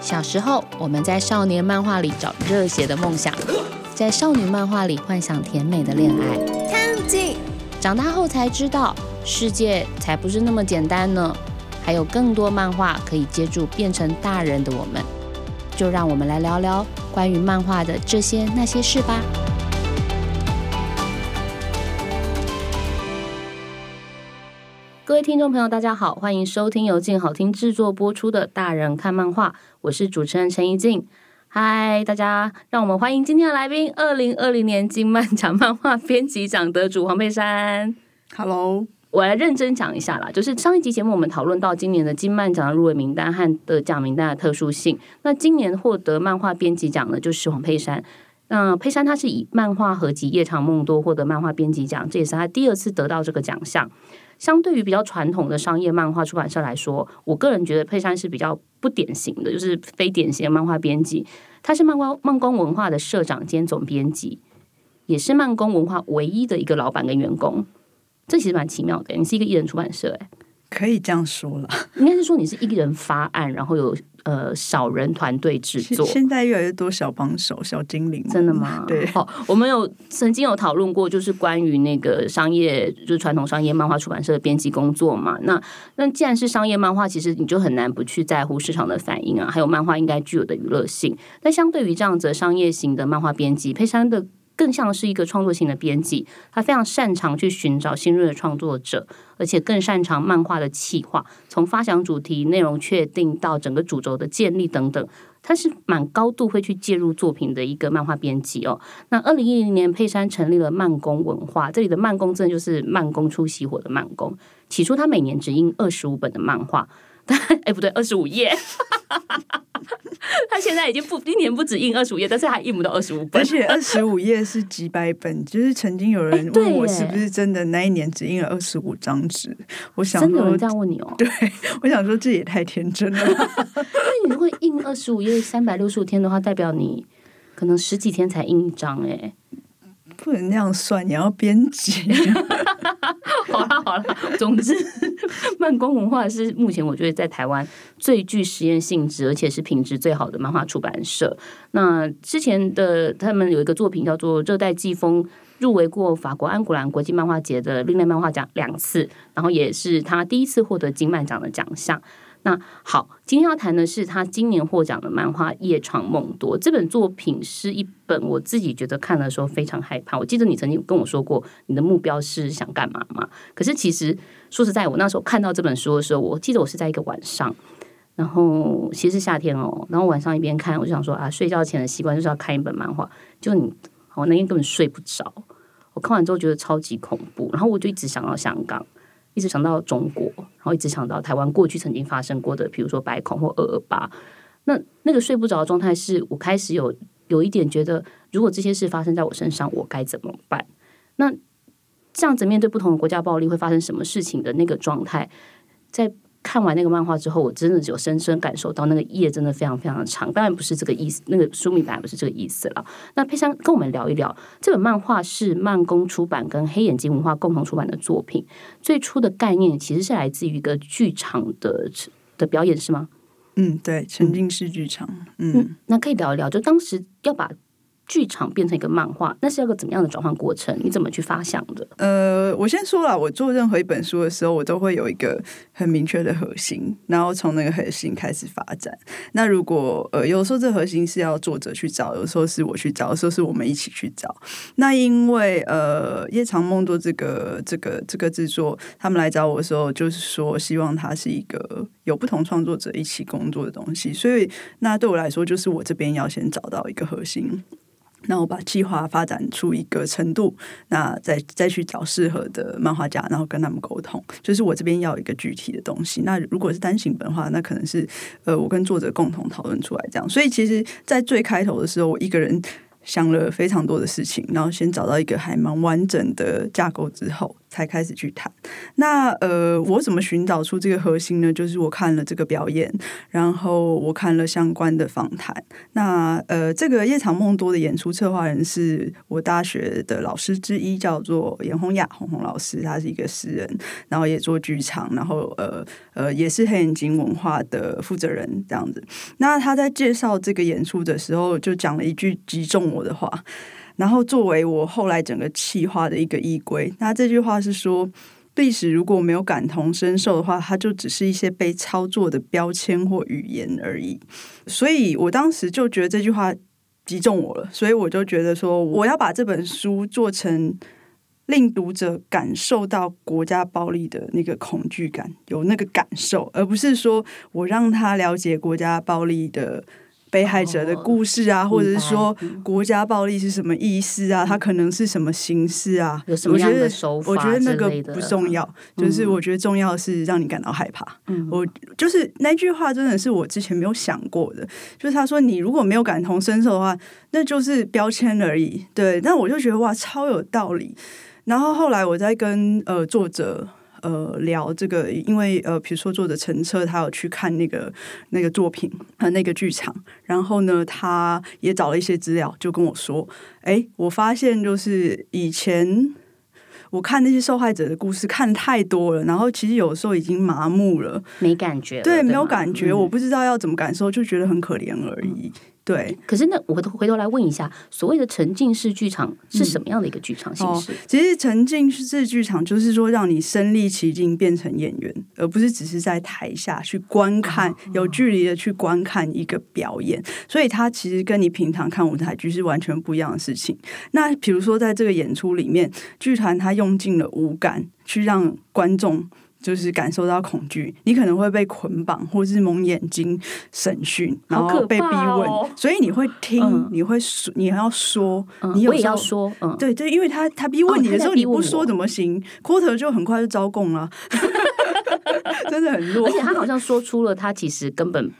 小时候，我们在少年漫画里找热血的梦想，在少女漫画里幻想甜美的恋爱。长大后才知道，世界才不是那么简单呢，还有更多漫画可以接住变成大人的我们。就让我们来聊聊关于漫画的这些那些事吧。位听众朋友，大家好，欢迎收听由静好听制作播出的《大人看漫画》，我是主持人陈怡静。嗨，大家，让我们欢迎今天的来宾——二零二零年金漫奖漫画编辑奖得主黄佩珊。Hello，我来认真讲一下啦，就是上一集节目我们讨论到今年的金漫奖的入围名单和得奖名单的特殊性。那今年获得漫画编辑奖的就是黄佩珊。那佩珊她是以漫画合集《夜长梦多》获得漫画编辑奖，这也是她第二次得到这个奖项。相对于比较传统的商业漫画出版社来说，我个人觉得佩珊是比较不典型的，就是非典型的漫画编辑。他是漫画漫工文化的社长兼总编辑，也是漫工文化唯一的一个老板跟员工。这其实蛮奇妙的，你是一个艺人出版社，哎，可以这样说了。应该是说你是一个人发案，然后有呃少人团队制作。现在越来越多小帮手、小精灵，真的吗？对，好，我们有曾经有讨论过，就是关于那个商业，就是传统商业漫画出版社的编辑工作嘛。那那既然是商业漫画，其实你就很难不去在乎市场的反应啊，还有漫画应该具有的娱乐性。但相对于这样子商业型的漫画编辑，佩珊的。更像是一个创作型的编辑，他非常擅长去寻找新锐的创作者，而且更擅长漫画的企划，从发想主题、内容确定到整个主轴的建立等等，他是蛮高度会去介入作品的一个漫画编辑哦。那二零一零年，佩珊成立了漫工文化，这里的漫工真的就是慢工出细活的慢工。起初他每年只印二十五本的漫画，哎不对，二十五页。他现在已经不一年不止印二十五页，但是还印不到二十五本，而且二十五页是几百本。就是曾经有人问我是不是真的那一年只印了二十五张纸，我想真的有人这样问你哦。对，我想说这也太天真了。因为你会印二十五页三百六十五天的话，代表你可能十几天才印一张哎。不能那样算，你要编辑。好了好了，总之，漫光文化是目前我觉得在台湾最具实验性质，而且是品质最好的漫画出版社。那之前的他们有一个作品叫做《热带季风》，入围过法国安古兰国际漫画节的另类漫画奖两次，然后也是他第一次获得金漫奖的奖项。那好，今天要谈的是他今年获奖的漫画《夜长梦多》这本作品是一本我自己觉得看的时候非常害怕。我记得你曾经跟我说过，你的目标是想干嘛嘛？可是其实说实在，我那时候看到这本书的时候，我记得我是在一个晚上，然后其实是夏天哦，然后晚上一边看，我就想说啊，睡觉前的习惯就是要看一本漫画。就你，我那天根本睡不着，我看完之后觉得超级恐怖，然后我就一直想到香港。一直想到中国，然后一直想到台湾过去曾经发生过的，比如说白恐或二二八。那那个睡不着的状态，是我开始有有一点觉得，如果这些事发生在我身上，我该怎么办？那这样子面对不同的国家暴力会发生什么事情的那个状态，在看完那个漫画之后，我真的只有深深感受到那个夜真的非常非常的长。当然不是这个意思，那个书名本来不是这个意思了。那佩珊跟我们聊一聊，这本漫画是漫工出版跟黑眼睛文化共同出版的作品。最初的概念其实是来自于一个剧场的的表演，是吗？嗯，对，沉浸式剧场。嗯，嗯那可以聊一聊，就当时要把剧场变成一个漫画，那是要个怎么样的转换过程？你怎么去发想的？呃，我先说了，我做任何一本书的时候，我都会有一个很明确的核心，然后从那个核心开始发展。那如果呃，有时候这核心是要作者去找，有时候是我去找，有时候是我们一起去找。那因为呃，夜长梦多这个这个这个制作，他们来找我的时候，就是说希望它是一个有不同创作者一起工作的东西，所以那对我来说，就是我这边要先找到一个核心。那我把计划发展出一个程度，那再再去找适合的漫画家，然后跟他们沟通。就是我这边要一个具体的东西。那如果是单行本的话，那可能是呃我跟作者共同讨论出来这样。所以其实，在最开头的时候，我一个人想了非常多的事情，然后先找到一个还蛮完整的架构之后，才开始去谈。那呃，我怎么寻找出这个核心呢？就是我看了这个表演，然后我看了相关的访谈。那呃，这个夜场梦多的演出策划人是我大学的老师之一，叫做严红雅红红老师，他是一个诗人，然后也做剧场，然后呃呃也是黑眼睛文化的负责人这样子。那他在介绍这个演出的时候，就讲了一句击中我的话。然后作为我后来整个气化的一个依归，那这句话是说，历史如果没有感同身受的话，它就只是一些被操作的标签或语言而已。所以我当时就觉得这句话击中我了，所以我就觉得说，我要把这本书做成令读者感受到国家暴力的那个恐惧感，有那个感受，而不是说我让他了解国家暴力的。被害者的故事啊，或者是说国家暴力是什么意思啊？它可能是什么形式啊？有什么样的手法？我觉得那个不重要，就是我觉得重要是让你感到害怕。我就是那句话，真的是我之前没有想过的。就是他说，你如果没有感同身受的话，那就是标签而已。对，但我就觉得哇，超有道理。然后后来我在跟呃作者。呃，聊这个，因为呃，比如说作者陈车，他有去看那个那个作品和那个剧场，然后呢，他也找了一些资料，就跟我说，哎，我发现就是以前我看那些受害者的故事看太多了，然后其实有时候已经麻木了，没感觉，对，没有感觉，我不知道要怎么感受，就觉得很可怜而已。对，可是那我回头来问一下，所谓的沉浸式剧场是什么样的一个剧场形式？其实沉浸式剧场就是说，让你身临其境变成演员，而不是只是在台下去观看，有距离的去观看一个表演。所以它其实跟你平常看舞台剧是完全不一样的事情。那比如说，在这个演出里面，剧团它用尽了五感去让观众。就是感受到恐惧，你可能会被捆绑，或是蒙眼睛审讯，然后被逼问，所以你会听，你会说，你要说，你有要说，对对，因为他他逼问你的时候，你不说怎么行？quarter 就很快就招供了，真的很弱，而且他好像说出了他其实根本。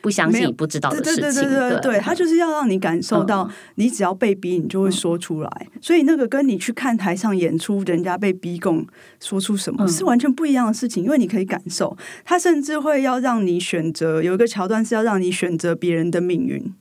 不相信不知道的事情，对对对对对，他就是要让你感受到，你只要被逼，你就会说出来。所以那个跟你去看台上演出，人家被逼供说出什么是完全不一样的事情，因为你可以感受。他甚至会要让你选择，有一个桥段是要让你选择别人的命运。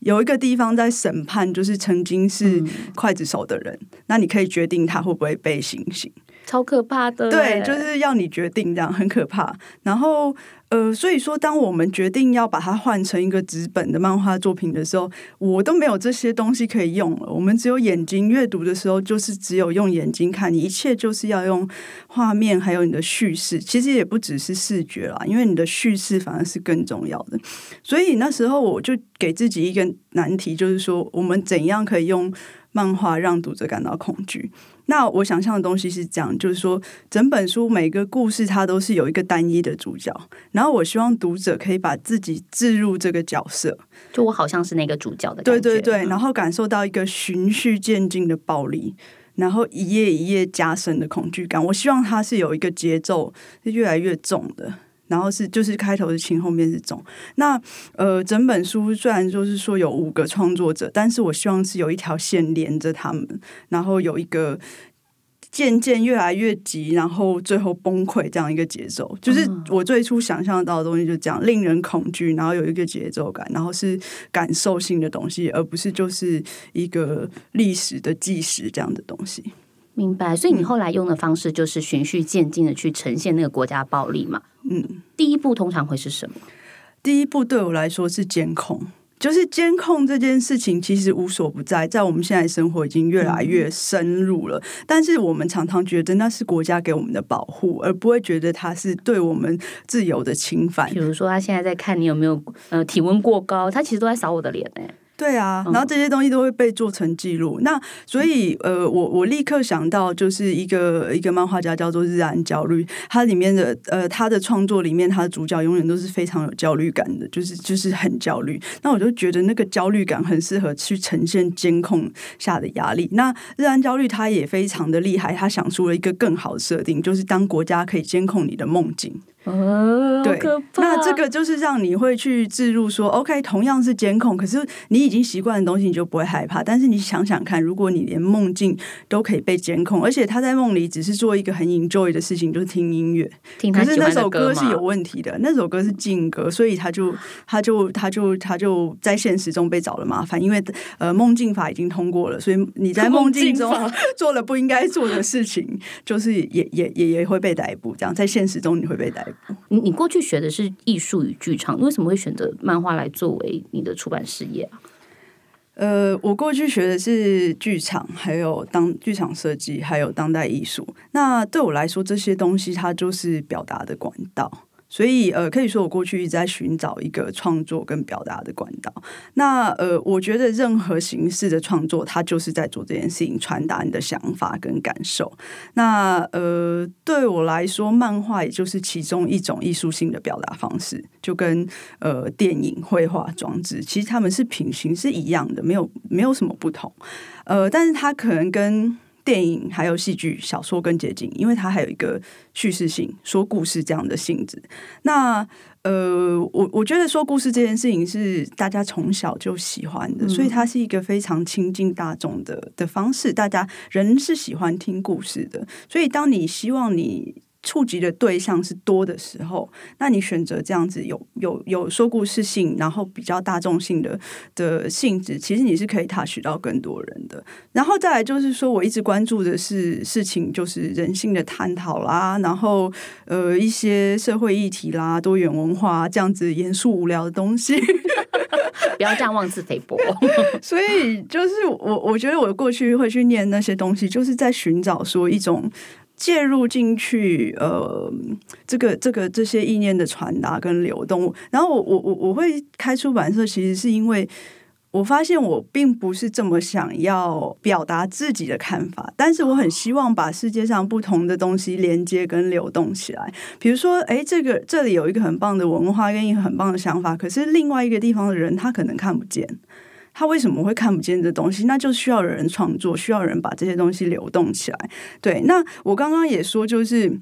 有一个地方在审判，就是曾经是刽子手的人，那你可以决定他会不会被行刑。超可怕的，对，就是要你决定这样，很可怕。然后。呃，所以说，当我们决定要把它换成一个纸本的漫画作品的时候，我都没有这些东西可以用了。我们只有眼睛阅读的时候，就是只有用眼睛看，一切就是要用画面，还有你的叙事。其实也不只是视觉啦，因为你的叙事反而是更重要的。所以那时候我就给自己一个难题，就是说，我们怎样可以用漫画让读者感到恐惧？那我想象的东西是这样，就是说，整本书每个故事它都是有一个单一的主角，然后我希望读者可以把自己置入这个角色，就我好像是那个主角的感觉，对对对，然后感受到一个循序渐进的暴力，然后一页一页加深的恐惧感。我希望它是有一个节奏，是越来越重的。然后是就是开头是轻，后面是重。那呃，整本书虽然就是说有五个创作者，但是我希望是有一条线连着他们，然后有一个渐渐越来越急，然后最后崩溃这样一个节奏。就是我最初想象到的东西，就这样令人恐惧，然后有一个节奏感，然后是感受性的东西，而不是就是一个历史的纪实这样的东西。明白。所以你后来用的方式就是循序渐进的去呈现那个国家暴力嘛？嗯，第一步通常会是什么？第一步对我来说是监控，就是监控这件事情其实无所不在，在我们现在生活已经越来越深入了。但是我们常常觉得那是国家给我们的保护，而不会觉得它是对我们自由的侵犯。比如说，他现在在看你有没有呃体温过高，他其实都在扫我的脸呢。对啊，然后这些东西都会被做成记录。那所以呃，我我立刻想到就是一个一个漫画家叫做日安焦虑，他里面的呃他的创作里面，他的主角永远都是非常有焦虑感的，就是就是很焦虑。那我就觉得那个焦虑感很适合去呈现监控下的压力。那日安焦虑他也非常的厉害，他想出了一个更好的设定，就是当国家可以监控你的梦境。哦，对，那这个就是让你会去置入说，OK，同样是监控，可是你已经习惯的东西，你就不会害怕。但是你想想看，如果你连梦境都可以被监控，而且他在梦里只是做一个很 enjoy 的事情，就是听音乐，可是那首歌是有问题的，那首歌是禁歌，所以他就他就他就他就在现实中被找了麻烦，因为呃梦境法已经通过了，所以你在梦境中 做了不应该做的事情，就是也也也也会被逮捕。这样在现实中你会被逮捕。你你过去学的是艺术与剧场，你为什么会选择漫画来作为你的出版事业啊？呃，我过去学的是剧场，还有当剧场设计，还有当代艺术。那对我来说，这些东西它就是表达的管道。所以，呃，可以说我过去一直在寻找一个创作跟表达的管道。那，呃，我觉得任何形式的创作，它就是在做这件事情，传达你的想法跟感受。那，呃，对我来说，漫画也就是其中一种艺术性的表达方式，就跟呃电影、绘画、装置，其实他们是平行是一样的，没有没有什么不同。呃，但是它可能跟电影还有戏剧、小说跟结晶，因为它还有一个叙事性、说故事这样的性质。那呃，我我觉得说故事这件事情是大家从小就喜欢的，所以它是一个非常亲近大众的的方式。大家人是喜欢听故事的，所以当你希望你。触及的对象是多的时候，那你选择这样子有有有说故事性，然后比较大众性的的性质，其实你是可以 touch 到更多人的。然后再来就是说，我一直关注的是事情，就是人性的探讨啦，然后呃一些社会议题啦，多元文化这样子严肃无聊的东西，不要这样妄自菲薄。所以就是我我觉得我过去会去念那些东西，就是在寻找说一种。介入进去，呃，这个这个这些意念的传达跟流动，然后我我我我会开出版社，其实是因为我发现我并不是这么想要表达自己的看法，但是我很希望把世界上不同的东西连接跟流动起来。比如说，哎，这个这里有一个很棒的文化跟一个很棒的想法，可是另外一个地方的人他可能看不见。他为什么会看不见这东西？那就需要人创作，需要人把这些东西流动起来。对，那我刚刚也说，就是。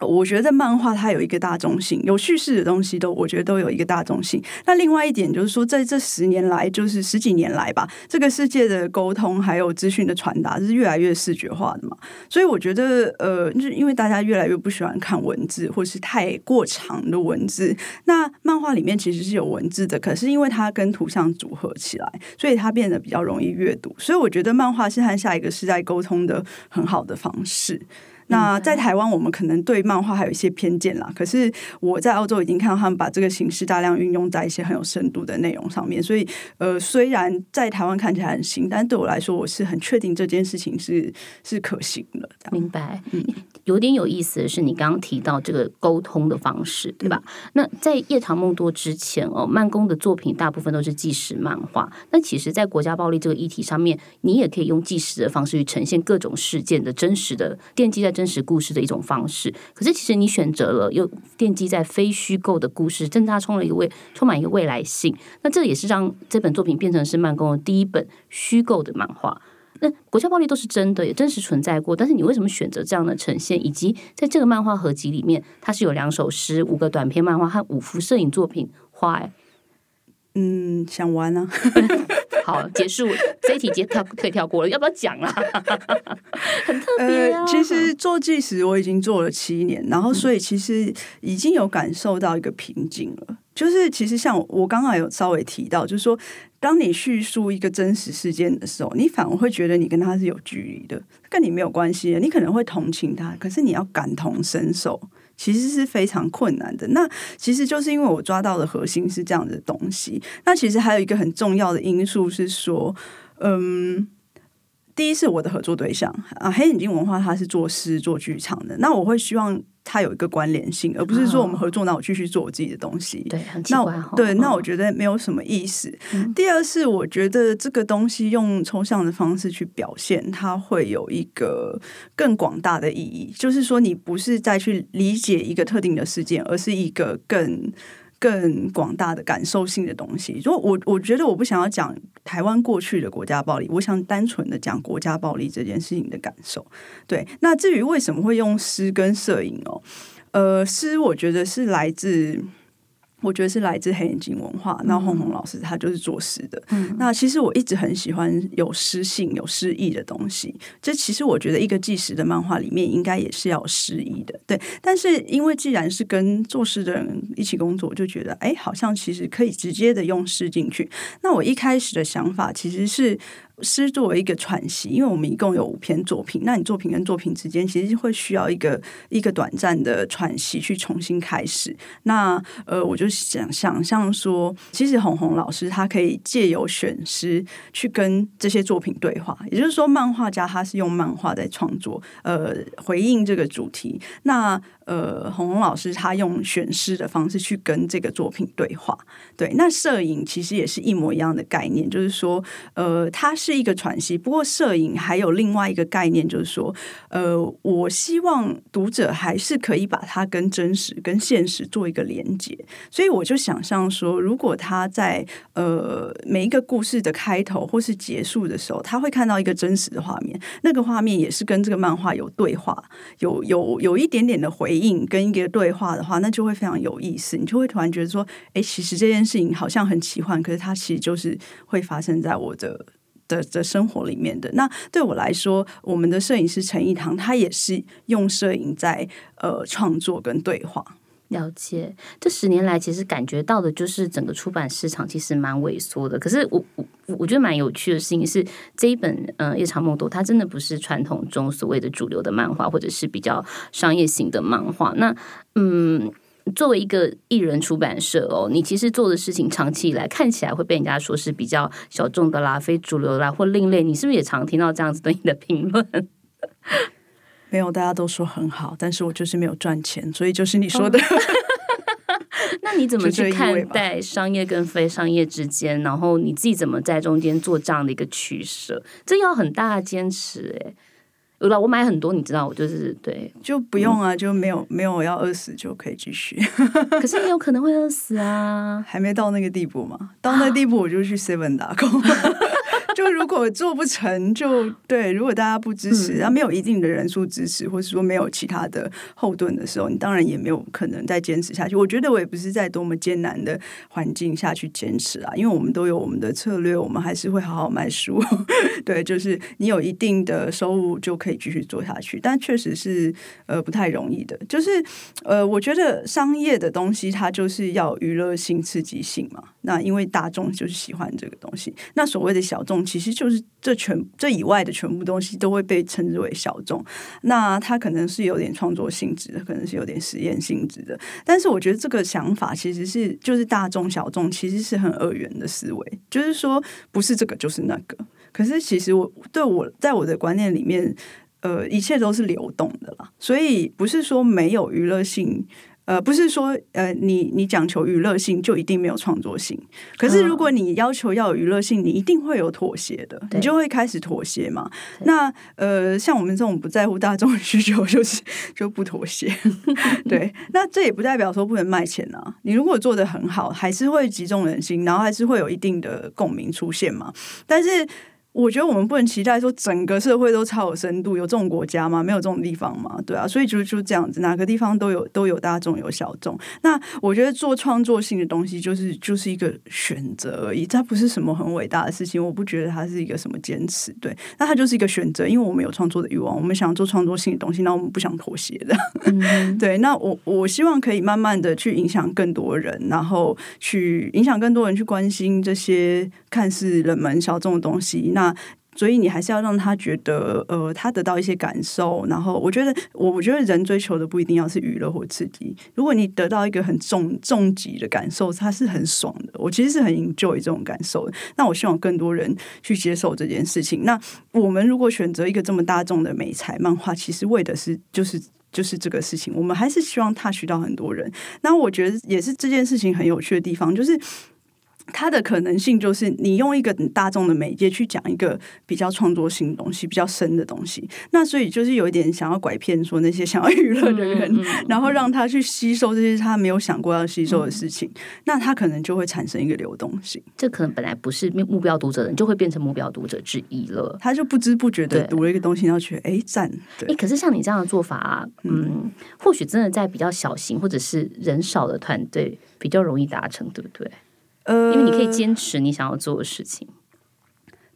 我觉得漫画它有一个大中性，有叙事的东西都，我觉得都有一个大中性。那另外一点就是说，在这十年来，就是十几年来吧，这个世界的沟通还有资讯的传达是越来越视觉化的嘛。所以我觉得，呃，就是因为大家越来越不喜欢看文字，或是太过长的文字。那漫画里面其实是有文字的，可是因为它跟图像组合起来，所以它变得比较容易阅读。所以我觉得漫画是和下一个时代沟通的很好的方式。那在台湾，我们可能对漫画还有一些偏见啦。可是我在澳洲已经看到他们把这个形式大量运用在一些很有深度的内容上面。所以，呃，虽然在台湾看起来很新，但对我来说，我是很确定这件事情是是可行的。明白。嗯，有点有意思的是，你刚刚提到这个沟通的方式，对吧？那在夜长梦多之前哦，慢工的作品大部分都是纪实漫画。那其实，在国家暴力这个议题上面，你也可以用纪实的方式去呈现各种事件的真实的奠基在。真实故事的一种方式，可是其实你选择了又奠基在非虚构的故事，正它充了一个未充满一个未来性。那这也是让这本作品变成是慢工的第一本虚构的漫画。那国家暴力都是真的，也真实存在过。但是你为什么选择这样的呈现？以及在这个漫画合集里面，它是有两首诗、五个短篇漫画和五幅摄影作品。画，嗯，想玩呢。好，结束这一题，接跳可以跳过了，要不要讲啊？很特别啊！其实做计时我已经做了七年，然后所以其实已经有感受到一个瓶颈了。就是其实像我刚刚有稍微提到，就是说，当你叙述一个真实事件的时候，你反而会觉得你跟他是有距离的，跟你没有关系的。你可能会同情他，可是你要感同身受。其实是非常困难的。那其实就是因为我抓到的核心是这样的东西。那其实还有一个很重要的因素是说，嗯。第一是我的合作对象啊，黑眼睛文化它是做诗做剧场的，那我会希望它有一个关联性，而不是说我们合作，那我继续做我自己的东西。对，很奇怪。对，那我觉得没有什么意思。第二是我觉得这个东西用抽象的方式去表现，它会有一个更广大的意义，就是说你不是再去理解一个特定的事件，而是一个更。更广大的感受性的东西，如果我我觉得我不想要讲台湾过去的国家暴力，我想单纯的讲国家暴力这件事情的感受。对，那至于为什么会用诗跟摄影哦，呃，诗我觉得是来自。我觉得是来自黑眼睛文化。那红红老师他就是作诗的。嗯那其实我一直很喜欢有诗性、有诗意的东西。这其实我觉得一个纪实的漫画里面应该也是要有诗意的。对，但是因为既然是跟作诗的人一起工作，我就觉得哎，好像其实可以直接的用诗进去。那我一开始的想法其实是。诗作为一个喘息，因为我们一共有五篇作品，那你作品跟作品之间其实会需要一个一个短暂的喘息去重新开始。那呃，我就想想象说，其实红红老师他可以借由选诗去跟这些作品对话，也就是说，漫画家他是用漫画在创作，呃，回应这个主题。那呃，红红老师他用选诗的方式去跟这个作品对话。对，那摄影其实也是一模一样的概念，就是说，呃，它是一个喘息。不过，摄影还有另外一个概念，就是说，呃，我希望读者还是可以把它跟真实、跟现实做一个连接。所以，我就想象说，如果他在呃每一个故事的开头或是结束的时候，他会看到一个真实的画面，那个画面也是跟这个漫画有对话，有有有一点点的回。应跟一个对话的话，那就会非常有意思。你就会突然觉得说，哎，其实这件事情好像很奇幻，可是它其实就是会发生在我的的的生活里面的。那对我来说，我们的摄影师陈一堂，他也是用摄影在呃创作跟对话。了解，这十年来其实感觉到的就是整个出版市场其实蛮萎缩的。可是我我我觉得蛮有趣的事情是，这一本嗯《夜长梦多》它真的不是传统中所谓的主流的漫画，或者是比较商业型的漫画。那嗯，作为一个艺人出版社哦，你其实做的事情长期以来看起来会被人家说是比较小众的啦、非主流啦或另类。你是不是也常听到这样子对你的评论？没有，大家都说很好，但是我就是没有赚钱，所以就是你说的。那你怎么去看待商业跟非商业之间？然后你自己怎么在中间做这样的一个取舍？这要很大的坚持哎。有了，我买很多，你知道，我就是对，就不用啊，就没有没有要饿死就可以继续。可是你有可能会饿死啊，还没到那个地步嘛？到那地步我就去 seven 打工。就如果做不成就对，如果大家不支持，然后没有一定的人数支持，或者说没有其他的后盾的时候，你当然也没有可能再坚持下去。我觉得我也不是在多么艰难的环境下去坚持啊，因为我们都有我们的策略，我们还是会好好卖书。对，就是你有一定的收入就可以继续做下去，但确实是呃不太容易的。就是呃，我觉得商业的东西它就是要娱乐性、刺激性嘛。那因为大众就是喜欢这个东西，那所谓的小众。其实就是这全这以外的全部东西都会被称之为小众，那它可能是有点创作性质的，可能是有点实验性质的。但是我觉得这个想法其实是就是大众小众，其实是很二元的思维，就是说不是这个就是那个。可是其实我对我在我的观念里面，呃，一切都是流动的啦，所以不是说没有娱乐性。呃，不是说呃，你你讲求娱乐性就一定没有创作性。可是如果你要求要有娱乐性，你一定会有妥协的，你就会开始妥协嘛。那呃，像我们这种不在乎大众需求，就是就不妥协。对，那这也不代表说不能卖钱啊。你如果做的很好，还是会集中人心，然后还是会有一定的共鸣出现嘛。但是。我觉得我们不能期待说整个社会都超有深度，有这种国家吗？没有这种地方吗？对啊，所以就就这样子，哪个地方都有都有大众有小众。那我觉得做创作性的东西，就是就是一个选择而已，它不是什么很伟大的事情。我不觉得它是一个什么坚持，对，那它就是一个选择，因为我们有创作的欲望，我们想做创作性的东西，那我们不想妥协的。对，那我我希望可以慢慢的去影响更多人，然后去影响更多人去关心这些看似冷门小众的东西。那所以你还是要让他觉得，呃，他得到一些感受。然后我觉得，我我觉得人追求的不一定要是娱乐或刺激。如果你得到一个很重重疾的感受，他是很爽的。我其实是很 enjoy 这种感受。那我希望更多人去接受这件事情。那我们如果选择一个这么大众的美彩漫画，其实为的是就是就是这个事情。我们还是希望 touch 到很多人。那我觉得也是这件事情很有趣的地方，就是。它的可能性就是你用一个很大众的媒介去讲一个比较创作性的东西、比较深的东西，那所以就是有一点想要拐骗说那些想要娱乐的人，然后让他去吸收这些他没有想过要吸收的事情，那他可能就会产生一个流动性。这可能本来不是目标读者的人，就会变成目标读者之一了。他就不知不觉的读了一个东西，然后觉得哎赞。哎，可是像你这样的做法啊，嗯，或许真的在比较小型或者是人少的团队比较容易达成，对不对？呃，因为你可以坚持你想要做的事情。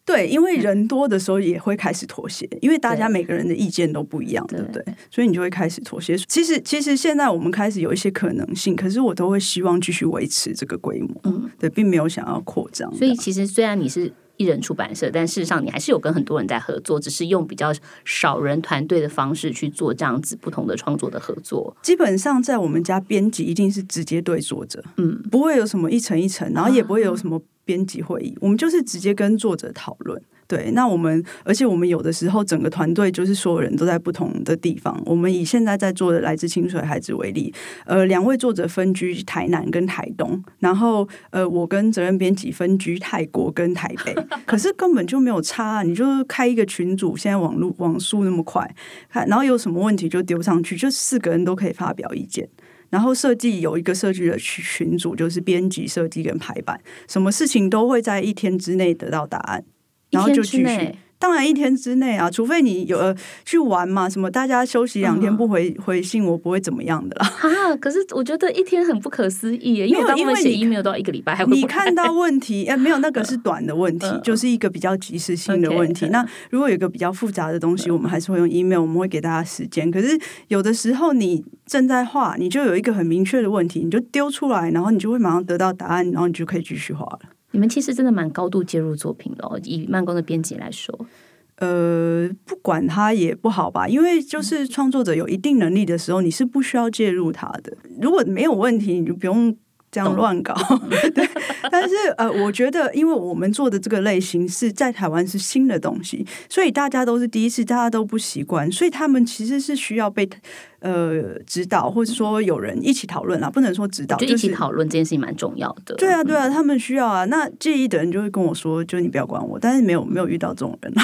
对，因为人多的时候也会开始妥协，因为大家每个人的意见都不一样，对不对？所以你就会开始妥协。其实，其实现在我们开始有一些可能性，可是我都会希望继续维持这个规模，嗯，对，并没有想要扩张。所以，其实虽然你是一人出版社，但事实上你还是有跟很多人在合作，只是用比较少人团队的方式去做这样子不同的创作的合作。基本上，在我们家编辑一定是直接对作者，嗯，不会有什么一层一层，然后也不会有什么。编辑会议，我们就是直接跟作者讨论。对，那我们而且我们有的时候整个团队就是所有人都在不同的地方。我们以现在在做的《来自清水孩子》为例，呃，两位作者分居台南跟台东，然后呃，我跟责任编辑分居泰国跟台北，可是根本就没有差。你就开一个群组，现在网络网速那么快，看然后有什么问题就丢上去，就四个人都可以发表意见。然后设计有一个设计的群群组，就是编辑、设计跟排版，什么事情都会在一天之内得到答案，然后就继续。当然一天之内啊，除非你有呃去玩嘛，什么大家休息两天不回回信，我不会怎么样的啦。啊，可是我觉得一天很不可思议，因为因为写 email 到一个礼拜，你看到问题哎，没有那个是短的问题，就是一个比较及时性的问题。那如果有一个比较复杂的东西，我们还是会用 email，我们会给大家时间。可是有的时候你正在画，你就有一个很明确的问题，你就丢出来，然后你就会马上得到答案，然后你就可以继续画了。你们其实真的蛮高度介入作品的，以慢工的编辑来说，呃，不管他也不好吧，因为就是创作者有一定能力的时候，你是不需要介入他的。如果没有问题，你就不用。这样乱搞，对。但是呃，我觉得，因为我们做的这个类型是在台湾是新的东西，所以大家都是第一次，大家都不习惯，所以他们其实是需要被呃指导，或者说有人一起讨论啊，不能说指导，就一起讨论这件事情蛮重要的。对啊，对啊，他们需要啊。那介意的人就会跟我说，就你不要管我，但是没有没有遇到这种人。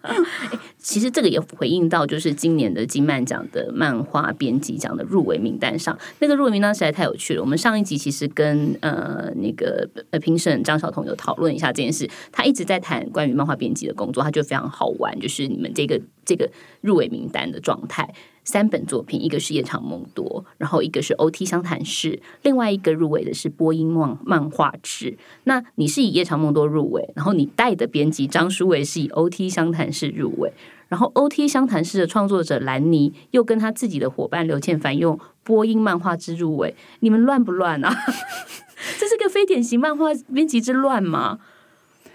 其实这个也回应到，就是今年的金漫奖的漫画编辑奖的入围名单上，那个入围名单实在太有趣了。我们上一集其实跟呃那个呃评审张晓彤有讨论一下这件事，他一直在谈关于漫画编辑的工作，他就非常好玩，就是你们这个这个入围名单的状态。三本作品，一个是《夜长梦多》，然后一个是《O T 相谈室》，另外一个入围的是《播音漫漫画志》。那你是以《夜长梦多》入围，然后你带的编辑张书伟是以《O T 相谈室》入围，然后《O T 相谈室》的创作者兰妮又跟他自己的伙伴刘倩凡用《播音漫画志》入围，你们乱不乱啊？这是个非典型漫画编辑之乱吗？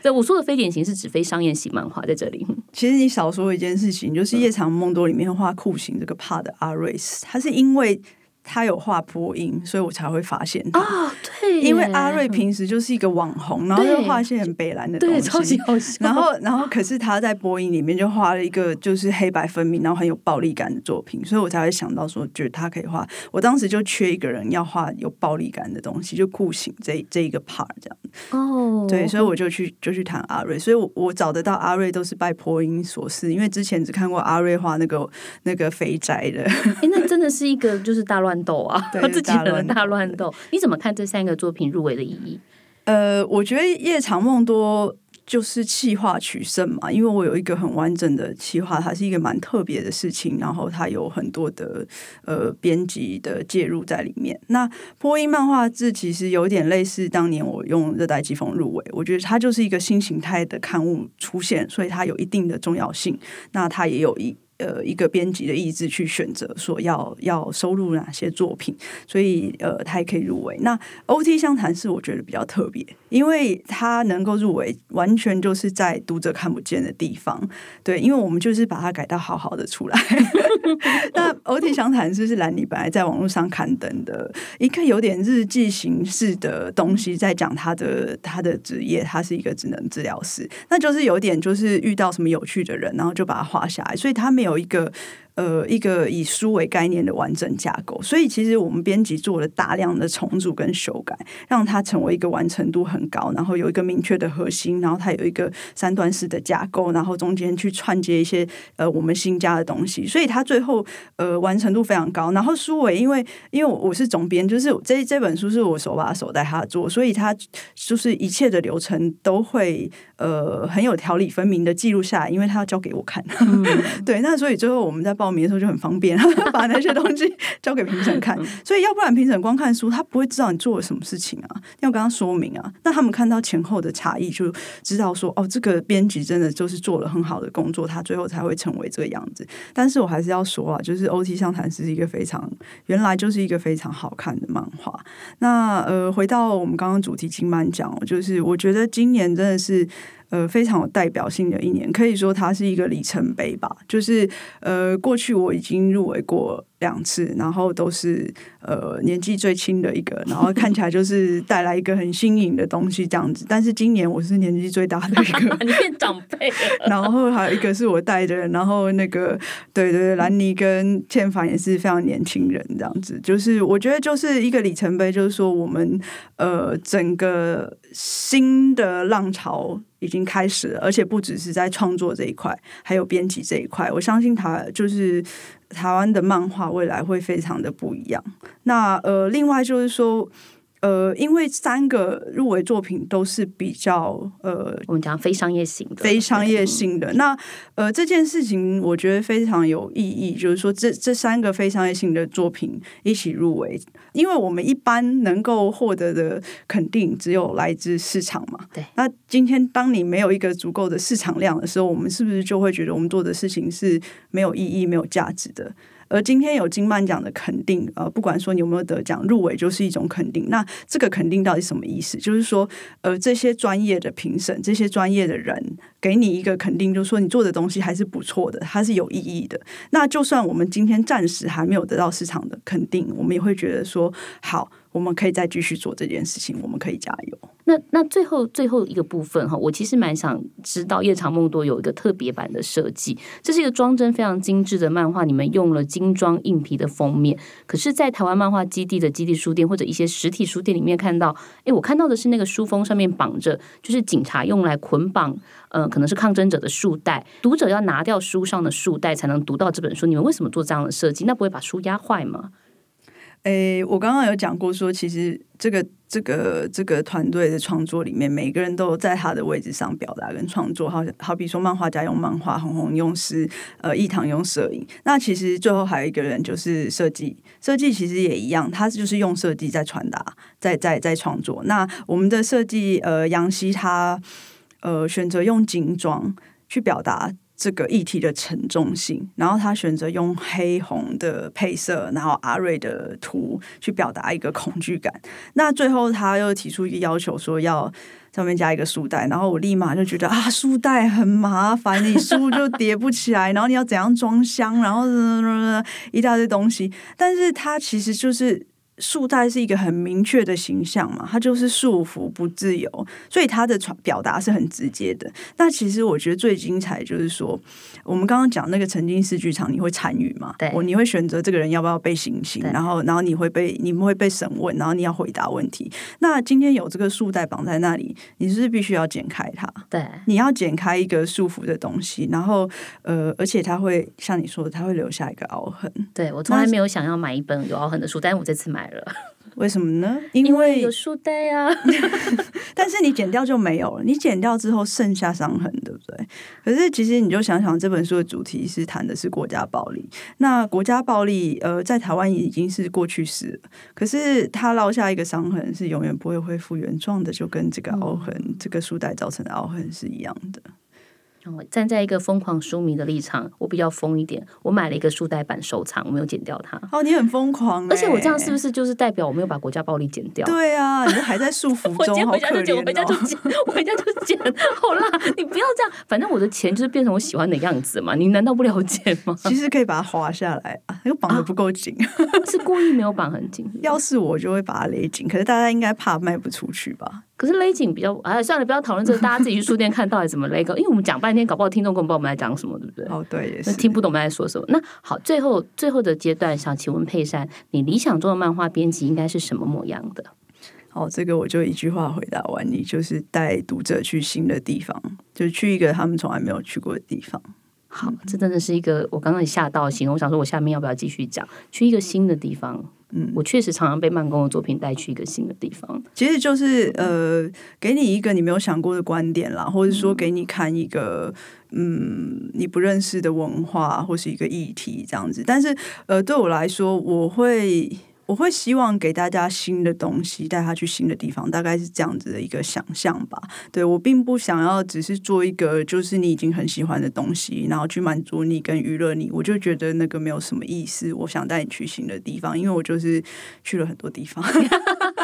对，我说的非典型是指非商业型漫画，在这里。其实你少说一件事情，就是《夜长梦多》里面画酷刑这个 part 的阿瑞斯，他是因为。他有画播音，所以我才会发现他。啊，对，因为阿瑞平时就是一个网红，然后就画一些很北蓝的东西，超级好笑。然后，然后可是他在播音里面就画了一个就是黑白分明，然后很有暴力感的作品，所以我才会想到说，觉得他可以画。我当时就缺一个人要画有暴力感的东西，就酷刑这 这一个 part 这样。哦，对，所以我就去就去谈阿瑞，所以我我找得到阿瑞都是拜播音所赐，因为之前只看过阿瑞画那个那个肥宅的。哎，那真的是一个就是大乱。斗啊，他 自己的大乱斗，你怎么看这三个作品入围的意义？呃，我觉得《夜长梦多》就是气化取胜嘛，因为我有一个很完整的气化，它是一个蛮特别的事情，然后它有很多的呃编辑的介入在里面。那播音漫画志其实有点类似当年我用《热带季风》入围，我觉得它就是一个新形态的刊物出现，所以它有一定的重要性。那它也有一。呃，一个编辑的意志去选择说要要收录哪些作品，所以呃，他也可以入围。那 O T 相谈是我觉得比较特别，因为他能够入围，完全就是在读者看不见的地方。对，因为我们就是把它改到好好的出来。那 O T 相谈是是兰尼本来在网络上刊登的一个有点日记形式的东西，在讲他的他的职业，他是一个智能治疗师，那就是有点就是遇到什么有趣的人，然后就把它画下来，所以他没有一个呃一个以书为概念的完整架构。所以其实我们编辑做了大量的重组跟修改，让它成为一个完成度很高，然后有一个明确的核心，然后它有一个三段式的架构，然后中间去串接一些呃我们新加的东西，所以它最后呃完成度非常高。然后书尾因为因为我是总编，就是这这本书是我手把手带他做，所以他就是一切的流程都会呃很有条理分明的记录下来，因为他要交给我看。对，那所以最后我们在报名的时候就很方便，把那些东西交给评审看。所以要不然评审光看书，他不会知道你做了什么事情啊，要跟他说明啊。那他们看到前后的差异，就知道说哦，这个编辑真的就是做了很好的工作，他最后才会成为这个样子。但是我还是要说啊，就是《OT 相谈》是一个非常原来就是一个非常好看的漫画。那呃，回到我们刚刚主题金漫奖，就是我觉得今年真的是。呃，非常有代表性的一年，可以说它是一个里程碑吧。就是呃，过去我已经入围过两次，然后都是呃年纪最轻的一个，然后看起来就是带来一个很新颖的东西这样子。但是今年我是年纪最大的一个，你变长辈了。然后还有一个是我带的，然后那个对对对，兰妮跟倩凡也是非常年轻人这样子。就是我觉得就是一个里程碑，就是说我们呃整个新的浪潮。已经开始了，而且不只是在创作这一块，还有编辑这一块。我相信他就是台湾的漫画未来会非常的不一样。那呃，另外就是说。呃，因为三个入围作品都是比较呃，我们讲非商业性的，非商业性的。那呃，这件事情我觉得非常有意义，就是说这这三个非商业性的作品一起入围，因为我们一般能够获得的肯定只有来自市场嘛。对。那今天当你没有一个足够的市场量的时候，我们是不是就会觉得我们做的事情是没有意义、没有价值的？而今天有金曼奖的肯定，呃，不管说你有没有得奖，入围就是一种肯定。那这个肯定到底什么意思？就是说，呃，这些专业的评审，这些专业的人给你一个肯定，就是说你做的东西还是不错的，它是有意义的。那就算我们今天暂时还没有得到市场的肯定，我们也会觉得说，好，我们可以再继续做这件事情，我们可以加油。那那最后最后一个部分哈，我其实蛮想知道《夜长梦多》有一个特别版的设计，这是一个装帧非常精致的漫画，你们用了精装硬皮的封面。可是，在台湾漫画基地的基地书店或者一些实体书店里面看到，哎，我看到的是那个书封上面绑着，就是警察用来捆绑，呃，可能是抗争者的束带，读者要拿掉书上的束带才能读到这本书。你们为什么做这样的设计？那不会把书压坏吗？诶，我刚刚有讲过，说其实这个这个这个团队的创作里面，每个人都在他的位置上表达跟创作。好，好比说漫画家用漫画，红红用诗，呃，一堂用摄影。那其实最后还有一个人就是设计，设计其实也一样，他就是用设计在传达，在在在创作。那我们的设计，呃，杨希他呃选择用精装去表达。这个议题的沉重性，然后他选择用黑红的配色，然后阿瑞的图去表达一个恐惧感。那最后他又提出一个要求，说要上面加一个书袋，然后我立马就觉得啊，书袋很麻烦，你书就叠不起来，然后你要怎样装箱，然后一大堆东西。但是它其实就是。束带是一个很明确的形象嘛，它就是束缚不自由，所以它的传表达是很直接的。那其实我觉得最精彩就是说，我们刚刚讲那个沉浸式剧场，你会参与吗？对，我你会选择这个人要不要被行刑，然后然后你会被你们会被审问，然后你要回答问题。那今天有这个束带绑在那里，你是不是必须要剪开它？对，你要剪开一个束缚的东西，然后呃，而且它会像你说的，它会留下一个凹痕。对我从来没有想要买一本有凹痕的书，但是我这次买。为什么呢？因为有书袋啊。但是你剪掉就没有了，你剪掉之后剩下伤痕，对不对？可是其实你就想想，这本书的主题是谈的是国家暴力。那国家暴力，呃，在台湾已经是过去式了。可是它烙下一个伤痕，是永远不会恢复原状的，就跟这个凹痕，这个书袋造成的凹痕是一样的。站在一个疯狂书迷的立场，我比较疯一点。我买了一个书袋版收藏，我没有剪掉它。哦，你很疯狂，而且我这样是不是就是代表我没有把国家暴力剪掉？对啊，你还在束缚 中，我回家就剪，我回家就剪，我回家就剪。好啦，你不要这样，反正我的钱就是变成我喜欢的样子嘛。你难道不了解吗？其实可以把它滑下来啊，那个绑的不够紧，是故意没有绑很紧。要是我就会把它勒紧，可是大家应该怕卖不出去吧？可是勒紧比较，哎，算了，不要讨论这个，大家自己去书店看到底怎么勒紧，因为我们讲半天，搞不好听众根本不知道我们在讲什么，对不对？哦，对，也是听不懂我们在说什么。那好，最后最后的阶段，想请问佩珊，你理想中的漫画编辑应该是什么模样的？哦，这个我就一句话回答完你，就是带读者去新的地方，就是去一个他们从来没有去过的地方。好，这真的是一个我刚刚吓到形容，我想说我下面要不要继续讲？去一个新的地方。嗯，我确实常常被慢工的作品带去一个新的地方。其实就是呃，给你一个你没有想过的观点啦，或者说给你看一个嗯你不认识的文化或是一个议题这样子。但是呃，对我来说，我会。我会希望给大家新的东西，带他去新的地方，大概是这样子的一个想象吧。对我并不想要只是做一个就是你已经很喜欢的东西，然后去满足你跟娱乐你，我就觉得那个没有什么意思。我想带你去新的地方，因为我就是去了很多地方。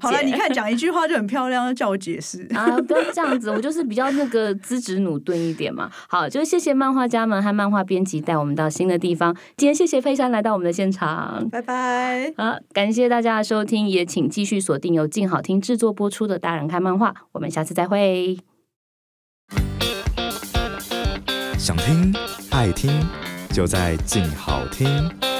好了，你看讲一句话就很漂亮，叫我解释啊！不要这样子，我就是比较那个资质努钝一点嘛。好，就谢谢漫画家们和漫画编辑带我们到新的地方。今天谢谢佩珊来到我们的现场，拜拜。好，感谢大家的收听，也请继续锁定由静好听制作播出的《大人看漫画》，我们下次再会。想听爱听，就在静好听。